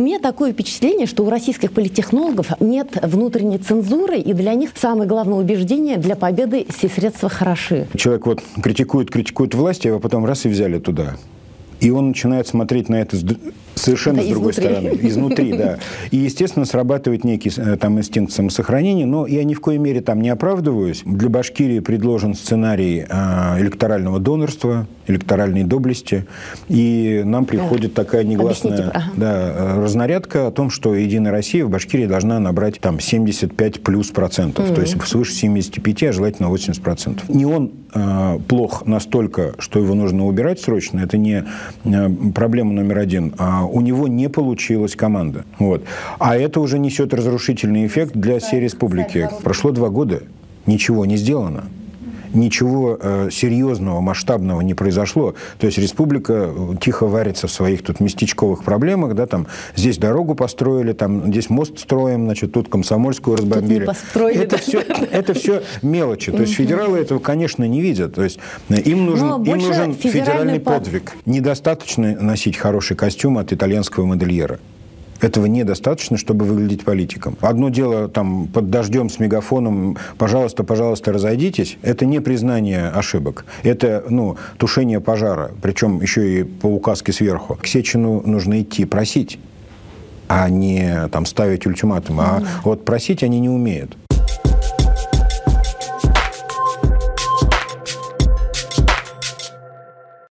меня такое впечатление, что у российских политтехнологов нет внутренней цензуры, и для них самое главное убеждение для победы все средства хороши. Человек вот критикует, критикует власть, а его потом раз и взяли туда. И он начинает смотреть на это совершенно да, с другой изнутри. стороны. Изнутри, да. И, естественно, срабатывает некий э, там инстинкт самосохранения, но я ни в коей мере там не оправдываюсь. Для Башкирии предложен сценарий э, электорального донорства, электоральной доблести, и нам приходит да. такая негласная ага. да, э, разнарядка о том, что Единая Россия в Башкирии должна набрать там 75 плюс процентов, mm-hmm. то есть свыше 75, а желательно 80 процентов. Не он э, плох настолько, что его нужно убирать срочно, это не э, проблема номер один, а у него не получилась команда. Вот. А это уже несет разрушительный эффект для всей республики. Прошло два года, ничего не сделано ничего э, серьезного, масштабного не произошло. То есть республика э, тихо варится в своих тут местечковых проблемах, да, там здесь дорогу построили, там здесь мост строим, значит, тут комсомольскую разбомбили. это, все, это все мелочи. То есть федералы этого, конечно, не видят. То есть э, им нужен, им нужен федеральный подвиг. Недостаточно носить хороший костюм от итальянского модельера. Этого недостаточно, чтобы выглядеть политиком. Одно дело там под дождем с мегафоном «пожалуйста, пожалуйста, разойдитесь» – это не признание ошибок. Это ну, тушение пожара, причем еще и по указке сверху. К Сечину нужно идти просить, а не там, ставить ультиматум. А вот просить они не умеют.